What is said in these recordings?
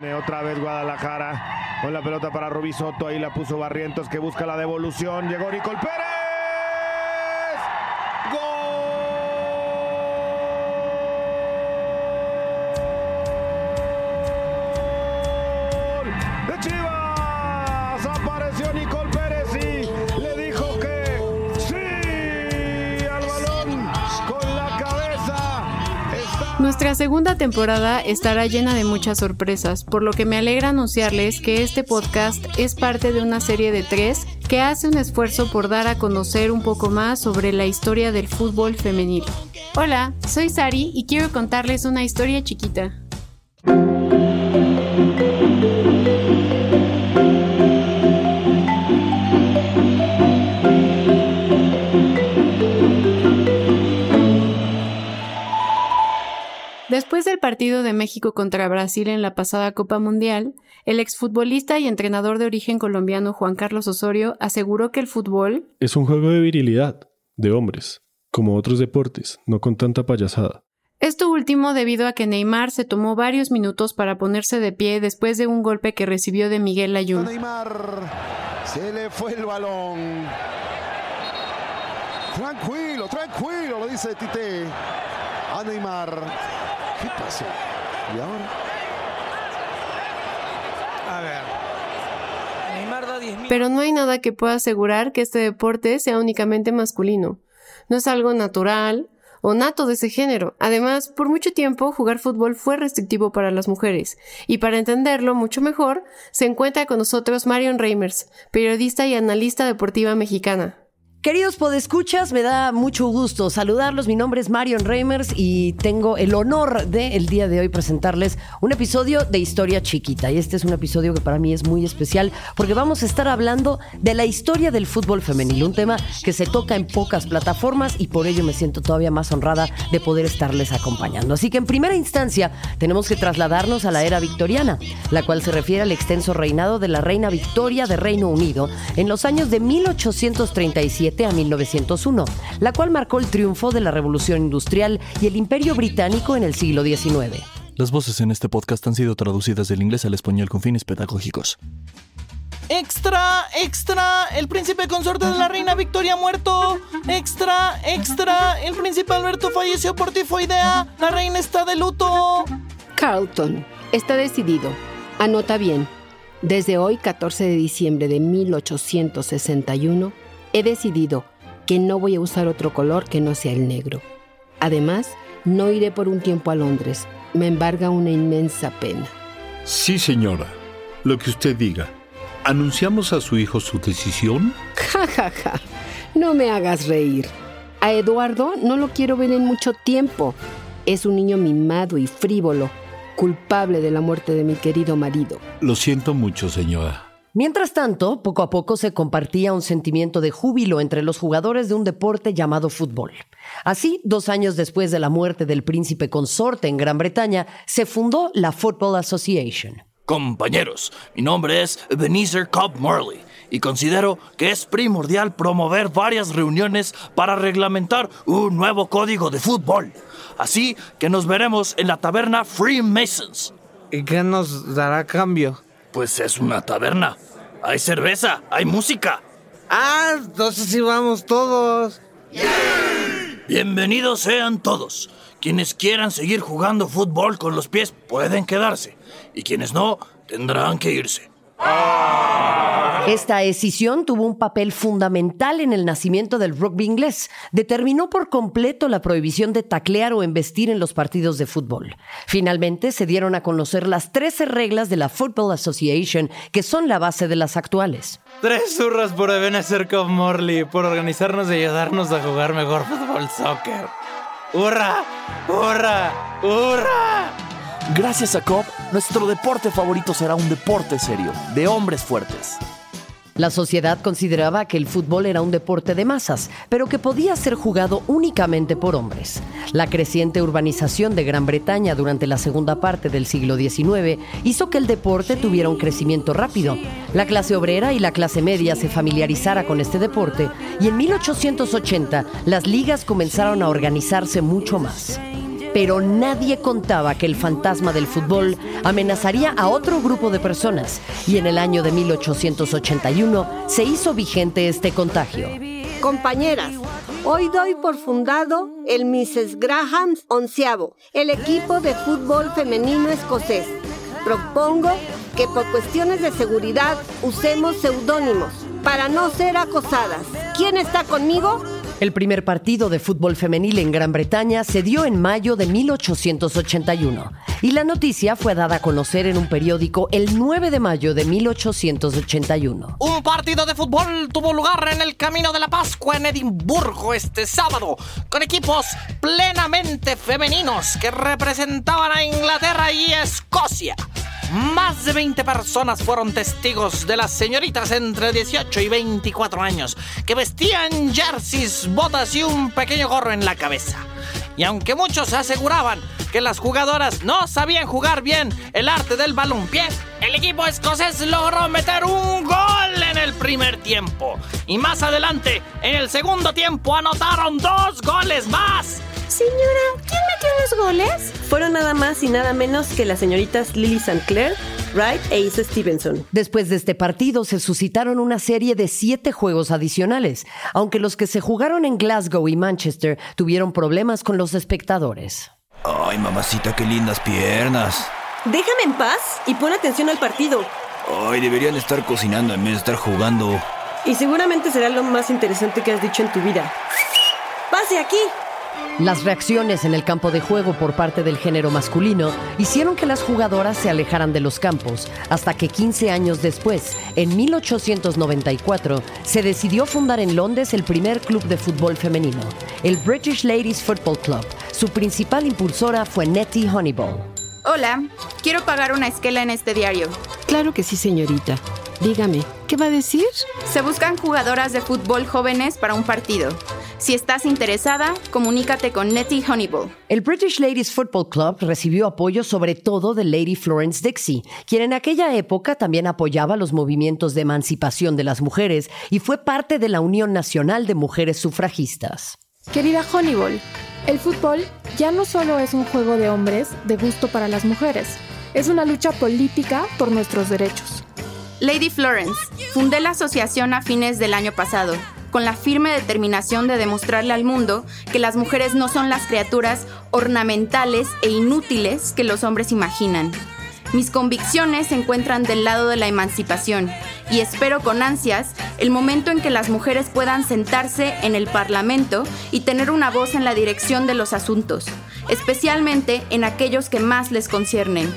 Otra vez Guadalajara con la pelota para Rubí Soto. Ahí la puso Barrientos que busca la devolución. Llegó Nicol Pérez. Nuestra segunda temporada estará llena de muchas sorpresas, por lo que me alegra anunciarles que este podcast es parte de una serie de tres que hace un esfuerzo por dar a conocer un poco más sobre la historia del fútbol femenino. Hola, soy Sari y quiero contarles una historia chiquita. Después del partido de México contra Brasil en la pasada Copa Mundial, el exfutbolista y entrenador de origen colombiano Juan Carlos Osorio aseguró que el fútbol Es un juego de virilidad, de hombres, como otros deportes, no con tanta payasada. Esto último debido a que Neymar se tomó varios minutos para ponerse de pie después de un golpe que recibió de Miguel Layún. Neymar. Se le fue el balón. Tranquilo, tranquilo, le dice Tite a Neymar. ¿Qué pasó? ¿Y ahora? A ver. Neymar da 10 mil. Pero no hay nada que pueda asegurar que este deporte sea únicamente masculino. No es algo natural o nato de ese género. Además, por mucho tiempo jugar fútbol fue restrictivo para las mujeres. Y para entenderlo mucho mejor, se encuentra con nosotros Marion Reimers, periodista y analista deportiva mexicana. Queridos podescuchas, me da mucho gusto saludarlos. Mi nombre es Marion Reimers y tengo el honor de el día de hoy presentarles un episodio de Historia Chiquita. Y este es un episodio que para mí es muy especial porque vamos a estar hablando de la historia del fútbol femenil, un tema que se toca en pocas plataformas y por ello me siento todavía más honrada de poder estarles acompañando. Así que en primera instancia tenemos que trasladarnos a la era victoriana, la cual se refiere al extenso reinado de la reina Victoria de Reino Unido en los años de 1837 a 1901, la cual marcó el triunfo de la Revolución Industrial y el Imperio Británico en el siglo XIX. Las voces en este podcast han sido traducidas del inglés al español con fines pedagógicos. ¡Extra! ¡Extra! El príncipe consorte de la reina Victoria muerto. ¡Extra! ¡Extra! El príncipe Alberto falleció por tifoidea. La reina está de luto. Carlton, está decidido. Anota bien. Desde hoy, 14 de diciembre de 1861, he decidido que no voy a usar otro color que no sea el negro. Además, no iré por un tiempo a Londres. Me embarga una inmensa pena. Sí, señora. Lo que usted diga. ¿Anunciamos a su hijo su decisión? Ja, ja, ja. No me hagas reír. A Eduardo no lo quiero ver en mucho tiempo. Es un niño mimado y frívolo, culpable de la muerte de mi querido marido. Lo siento mucho, señora. Mientras tanto, poco a poco se compartía un sentimiento de júbilo entre los jugadores de un deporte llamado fútbol. Así, dos años después de la muerte del príncipe consorte en Gran Bretaña, se fundó la Football Association. Compañeros, mi nombre es Ebenezer Cobb Morley y considero que es primordial promover varias reuniones para reglamentar un nuevo código de fútbol. Así que nos veremos en la taberna Freemasons. ¿Y qué nos dará cambio? Pues es una taberna. Hay cerveza, hay música. Ah, entonces sí vamos todos. Bienvenidos sean todos. Quienes quieran seguir jugando fútbol con los pies pueden quedarse y quienes no tendrán que irse. Esta escisión tuvo un papel fundamental en el nacimiento del rugby inglés. Determinó por completo la prohibición de taclear o embestir en los partidos de fútbol. Finalmente se dieron a conocer las 13 reglas de la Football Association, que son la base de las actuales. Tres zurras por Ebenezer Cobb Morley por organizarnos y ayudarnos a jugar mejor fútbol soccer. ¡Hurra! ¡Hurra! ¡Hurra! Gracias a Cobb, nuestro deporte favorito será un deporte serio, de hombres fuertes. La sociedad consideraba que el fútbol era un deporte de masas, pero que podía ser jugado únicamente por hombres. La creciente urbanización de Gran Bretaña durante la segunda parte del siglo XIX hizo que el deporte tuviera un crecimiento rápido. La clase obrera y la clase media se familiarizara con este deporte y en 1880 las ligas comenzaron a organizarse mucho más. Pero nadie contaba que el fantasma del fútbol amenazaría a otro grupo de personas y en el año de 1881 se hizo vigente este contagio. Compañeras, hoy doy por fundado el Mrs. Graham's onceavo, el equipo de fútbol femenino escocés. Propongo que por cuestiones de seguridad usemos seudónimos para no ser acosadas. ¿Quién está conmigo? El primer partido de fútbol femenil en Gran Bretaña se dio en mayo de 1881 y la noticia fue dada a conocer en un periódico el 9 de mayo de 1881. Un partido de fútbol tuvo lugar en el Camino de la Pascua en Edimburgo este sábado, con equipos plenamente femeninos que representaban a Inglaterra y Escocia. Más de 20 personas fueron testigos de las señoritas entre 18 y 24 años, que vestían jerseys, botas y un pequeño gorro en la cabeza. Y aunque muchos aseguraban que las jugadoras no sabían jugar bien el arte del balompié, el equipo escocés logró meter un gol en el primer tiempo. Y más adelante, en el segundo tiempo, anotaron dos goles más. Señora, ¿quién metió los goles? Fueron nada más y nada menos que las señoritas Lily St. Clair, Wright e Isa Stevenson. Después de este partido se suscitaron una serie de siete juegos adicionales, aunque los que se jugaron en Glasgow y Manchester tuvieron problemas con los espectadores. Ay, mamacita, qué lindas piernas. Déjame en paz y pon atención al partido. Ay, deberían estar cocinando en vez de estar jugando. Y seguramente será lo más interesante que has dicho en tu vida. ¡Pase aquí! Las reacciones en el campo de juego por parte del género masculino hicieron que las jugadoras se alejaran de los campos, hasta que 15 años después, en 1894, se decidió fundar en Londres el primer club de fútbol femenino, el British Ladies Football Club. Su principal impulsora fue Nettie Honeyball. Hola, quiero pagar una esquela en este diario. Claro que sí, señorita. Dígame, ¿qué va a decir? Se buscan jugadoras de fútbol jóvenes para un partido. Si estás interesada, comunícate con Nettie Honeyball. El British Ladies Football Club recibió apoyo sobre todo de Lady Florence Dixie, quien en aquella época también apoyaba los movimientos de emancipación de las mujeres y fue parte de la Unión Nacional de Mujeres Sufragistas. Querida Honeyball, el fútbol ya no solo es un juego de hombres de gusto para las mujeres, es una lucha política por nuestros derechos. Lady Florence, fundé la asociación a fines del año pasado, con la firme determinación de demostrarle al mundo que las mujeres no son las criaturas ornamentales e inútiles que los hombres imaginan. Mis convicciones se encuentran del lado de la emancipación y espero con ansias el momento en que las mujeres puedan sentarse en el Parlamento y tener una voz en la dirección de los asuntos, especialmente en aquellos que más les conciernen.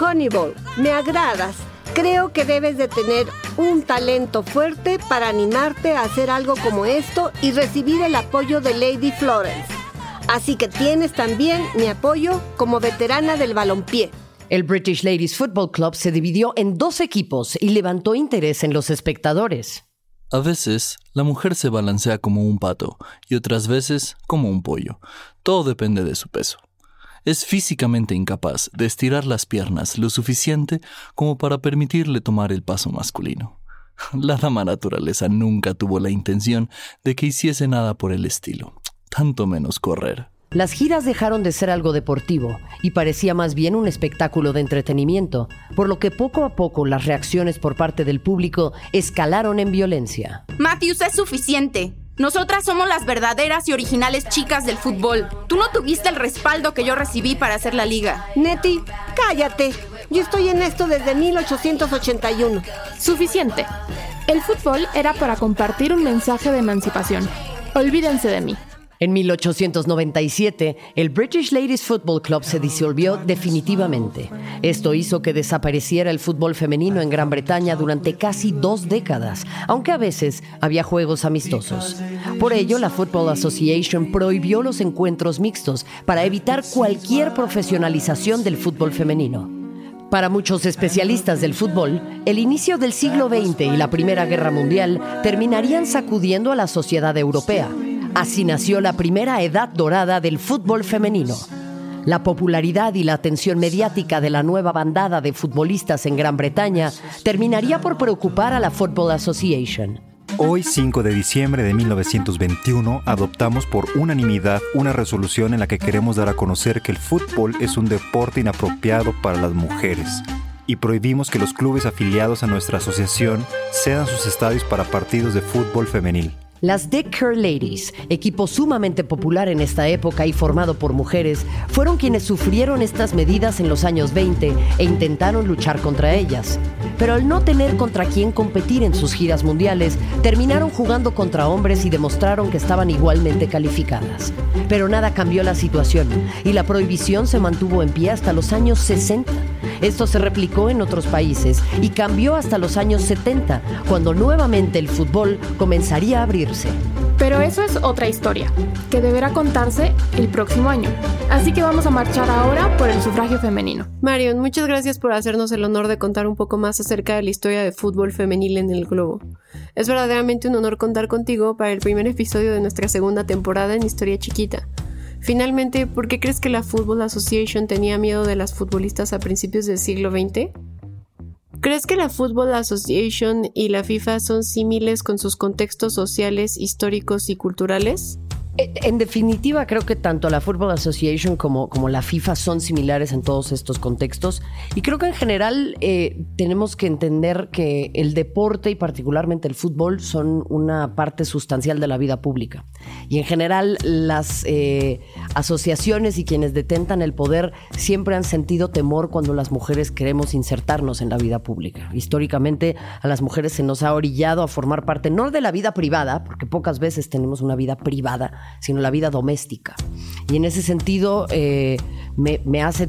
Honeyball, me agradas. Creo que debes de tener un talento fuerte para animarte a hacer algo como esto y recibir el apoyo de Lady Florence. Así que tienes también mi apoyo como veterana del balompié. El British Ladies Football Club se dividió en dos equipos y levantó interés en los espectadores. A veces, la mujer se balancea como un pato y otras veces como un pollo. Todo depende de su peso. Es físicamente incapaz de estirar las piernas lo suficiente como para permitirle tomar el paso masculino. La dama naturaleza nunca tuvo la intención de que hiciese nada por el estilo, tanto menos correr. Las giras dejaron de ser algo deportivo y parecía más bien un espectáculo de entretenimiento, por lo que poco a poco las reacciones por parte del público escalaron en violencia. Matthews es suficiente. Nosotras somos las verdaderas y originales chicas del fútbol. Tú no tuviste el respaldo que yo recibí para hacer la liga. Nettie, cállate. Yo estoy en esto desde 1881. Suficiente. El fútbol era para compartir un mensaje de emancipación. Olvídense de mí. En 1897, el British Ladies Football Club se disolvió definitivamente. Esto hizo que desapareciera el fútbol femenino en Gran Bretaña durante casi dos décadas, aunque a veces había juegos amistosos. Por ello, la Football Association prohibió los encuentros mixtos para evitar cualquier profesionalización del fútbol femenino. Para muchos especialistas del fútbol, el inicio del siglo XX y la Primera Guerra Mundial terminarían sacudiendo a la sociedad europea. Así nació la primera edad dorada del fútbol femenino. La popularidad y la atención mediática de la nueva bandada de futbolistas en Gran Bretaña terminaría por preocupar a la Football Association. Hoy, 5 de diciembre de 1921, adoptamos por unanimidad una resolución en la que queremos dar a conocer que el fútbol es un deporte inapropiado para las mujeres y prohibimos que los clubes afiliados a nuestra asociación cedan sus estadios para partidos de fútbol femenil. Las Dick Kerr Ladies, equipo sumamente popular en esta época y formado por mujeres, fueron quienes sufrieron estas medidas en los años 20 e intentaron luchar contra ellas. Pero al no tener contra quién competir en sus giras mundiales, terminaron jugando contra hombres y demostraron que estaban igualmente calificadas. Pero nada cambió la situación y la prohibición se mantuvo en pie hasta los años 60. Esto se replicó en otros países y cambió hasta los años 70, cuando nuevamente el fútbol comenzaría a abrirse. Pero eso es otra historia, que deberá contarse el próximo año. Así que vamos a marchar ahora por el sufragio femenino. Marion, muchas gracias por hacernos el honor de contar un poco más acerca de la historia de fútbol femenil en el globo. Es verdaderamente un honor contar contigo para el primer episodio de nuestra segunda temporada en Historia Chiquita. Finalmente, ¿por qué crees que la Football Association tenía miedo de las futbolistas a principios del siglo XX? ¿Crees que la Football Association y la FIFA son símiles con sus contextos sociales, históricos y culturales? Eh, En definitiva, creo que tanto la Football Association como, la FIFA son similares en todos estos contextos. Y creo que en general eh, tenemos que entender que el deporte y particularmente el fútbol son una parte sustancial de la vida pública. Y en general las eh, asociaciones y quienes detentan el poder siempre han sentido temor cuando las mujeres queremos insertarnos en la vida pública. Históricamente a las mujeres se nos ha orillado a formar parte no de la vida privada, porque pocas veces tenemos una vida privada, sino la vida doméstica. Y en ese sentido eh, me, me hace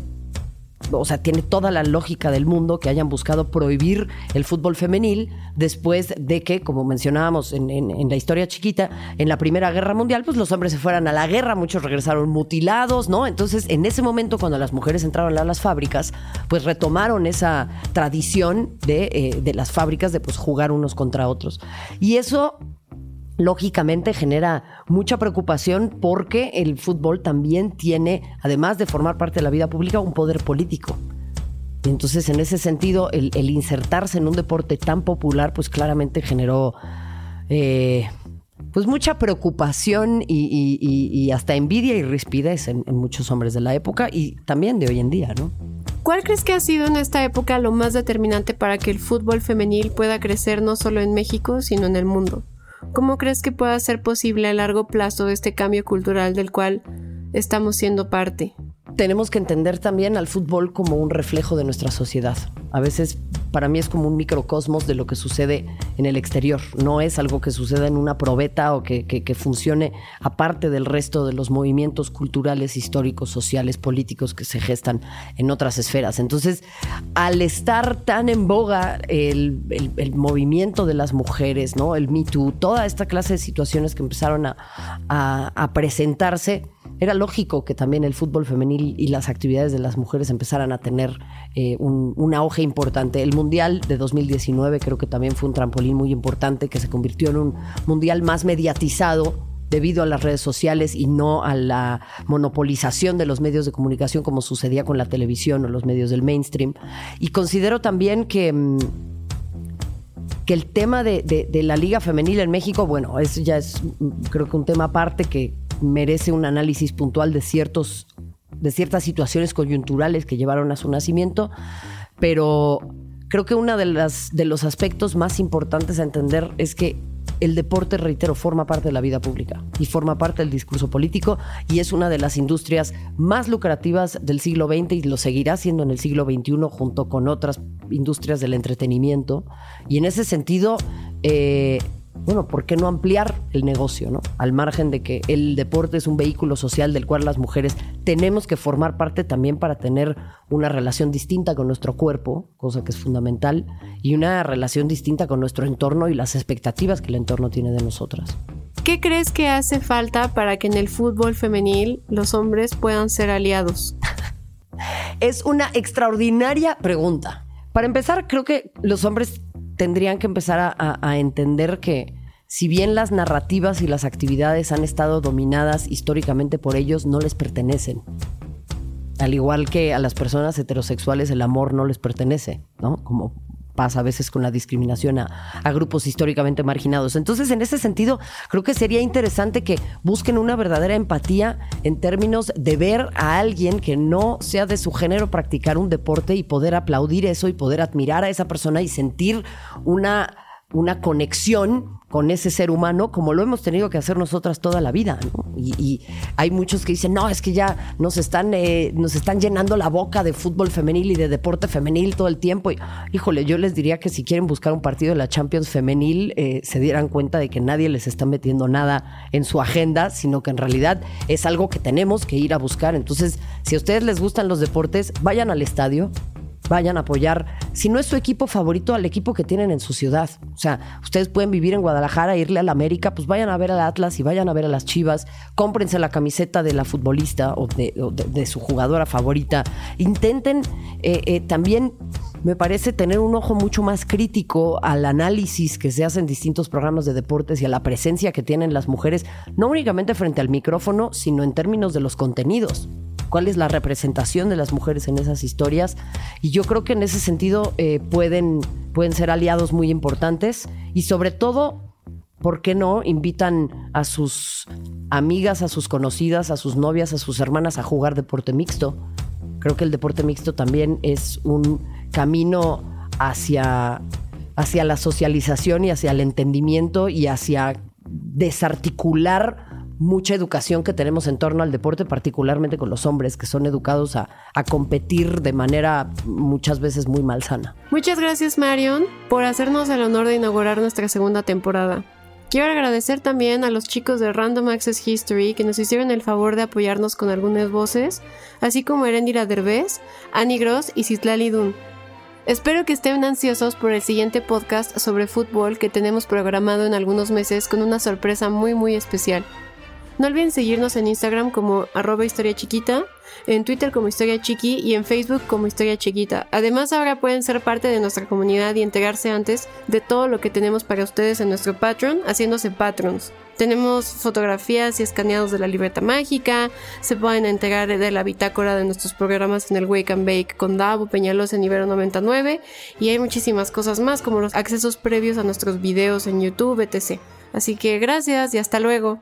o sea, tiene toda la lógica del mundo que hayan buscado prohibir el fútbol femenil después de que, como mencionábamos en, en- la historia chiquita, en la Primera Guerra Mundial, pues los hombres se fueran a la guerra, muchos regresaron mutilados, ¿no? Entonces, en ese momento, cuando las mujeres entraron a las fábricas, pues retomaron esa tradición de, eh, de las fábricas de pues jugar unos contra otros. Y eso lógicamente genera mucha preocupación porque el fútbol también tiene, además de formar parte de la vida pública, un poder político. Entonces, en ese sentido, el, insertarse en un deporte tan popular, pues claramente generó eh, pues mucha preocupación y hasta envidia y rispidez en, en muchos hombres de la época y también de hoy en día, ¿no? ¿Cuál crees que ha sido en esta época lo más determinante para que el fútbol femenil pueda crecer no solo en México, sino en el mundo? ¿Cómo crees que pueda ser posible a largo plazo este cambio cultural del cual estamos siendo parte? tenemos que entender también al fútbol como un reflejo de nuestra sociedad. A veces para mí es como un microcosmos de lo que sucede en el exterior. No es algo que suceda en una probeta o que, funcione aparte del resto de los movimientos culturales, históricos, sociales, políticos que se gestan en otras esferas. Entonces, al estar tan en boga el, movimiento de las mujeres, ¿no? El Me Too, toda esta clase de situaciones que empezaron a presentarse, era lógico que también el fútbol femenil y las actividades de las mujeres empezaran a tener eh, un, auge importante. El Mundial de 2019 creo que también fue un trampolín muy importante que se convirtió en un mundial más mediatizado debido a las redes sociales y no a la monopolización de los medios de comunicación como sucedía con la televisión o los medios del mainstream. Y considero también que... mm, que el tema de, de- de la liga femenil en México, bueno, eso ya es mm, creo que un tema aparte que merece un análisis puntual de ciertos de ciertas situaciones coyunturales que llevaron a su nacimiento, pero creo que uno de, de los aspectos más importantes a entender es que el deporte, reitero, forma parte de la vida pública y forma parte del discurso político y es una de las industrias más lucrativas del siglo XX y lo seguirá siendo en el siglo XXI junto con otras industrias del entretenimiento. Y en ese sentido, eh, bueno, ¿por qué no ampliar el negocio, no? Al margen de que el deporte es un vehículo social del cual las mujeres tenemos que formar parte también para tener una relación distinta con nuestro cuerpo, cosa que es fundamental, y una relación distinta con nuestro entorno y las expectativas que el entorno tiene de nosotras. ¿Qué crees que hace falta para que en el fútbol femenil los hombres puedan ser aliados? Es una extraordinaria pregunta. Para empezar, creo que los hombres tendrían que empezar a, entender que si bien las narrativas y las actividades han estado dominadas históricamente por ellos, no les pertenecen. Al igual que a las personas heterosexuales el amor no les pertenece, ¿no? Como pasa a veces con la discriminación a, a, grupos históricamente marginados. Entonces, en ese sentido, creo que sería interesante que busquen una verdadera empatía en términos de ver a alguien que no sea de su género practicar un deporte y poder aplaudir eso y poder admirar a esa persona y sentir una una conexión con ese ser humano como lo hemos tenido que hacer nosotras toda la vida. Y, hay muchos que dicen, no, es que ya nos están, eh, nos están llenando la boca de fútbol femenil y de deporte femenil todo el tiempo. Y, híjole, yo les diría que si quieren buscar un partido de la Champions femenil, eh, se dieran cuenta de que nadie les está metiendo nada en su agenda, sino que en realidad es algo que tenemos que ir a buscar. Entonces, si a ustedes les gustan los deportes, vayan al estadio, vayan a apoyar, si no es su equipo favorito, al equipo que tienen en su ciudad. O sea, ustedes pueden vivir en Guadalajara, irle a la América, pues vayan a ver al Atlas y vayan a ver a las Chivas, cómprense la camiseta de la futbolista o de, su jugadora favorita. Intenten eh, eh, también me parece tener un ojo mucho más crítico al análisis que se hace en distintos programas de deportes y a la presencia que tienen las mujeres, no únicamente frente al micrófono, sino en términos de los contenidos cuál es la representación de las mujeres en esas historias. Y yo creo que en ese sentido eh, pueden, pueden ser aliados muy importantes y sobre todo, ¿por qué no invitan a sus amigas, a sus conocidas, a sus novias, a sus hermanas a jugar deporte mixto? Creo que el deporte mixto también es un camino hacia, hacia la socialización y hacia el entendimiento y hacia desarticular mucha educación que tenemos en torno al deporte, particularmente con los hombres que son educados a, competir de manera muchas veces muy malsana. Muchas gracias Marion por hacernos el honor de inaugurar nuestra segunda temporada. Quiero agradecer también a los chicos de Random Access History que nos hicieron el favor de apoyarnos con algunas voces, así como Erendira Derbez, Annie Gross y Citlali Dun. Espero que estén ansiosos por el siguiente podcast sobre fútbol que tenemos programado en algunos meses con una sorpresa muy muy especial. No olviden seguirnos en Instagram como arroba historia chiquita, en Twitter como historia chiqui y en Facebook como historia chiquita. Además ahora pueden ser parte de nuestra comunidad y enterarse antes de todo lo que tenemos para ustedes en nuestro Patreon, haciéndose patrons. Tenemos fotografías y escaneados de la libreta mágica, se pueden enterar de la bitácora de nuestros programas en el Wake and Bake con Davo Peñalosa en Ibero 99 y hay muchísimas cosas más como los accesos previos a nuestros videos en YouTube, etc. Así que gracias y hasta luego.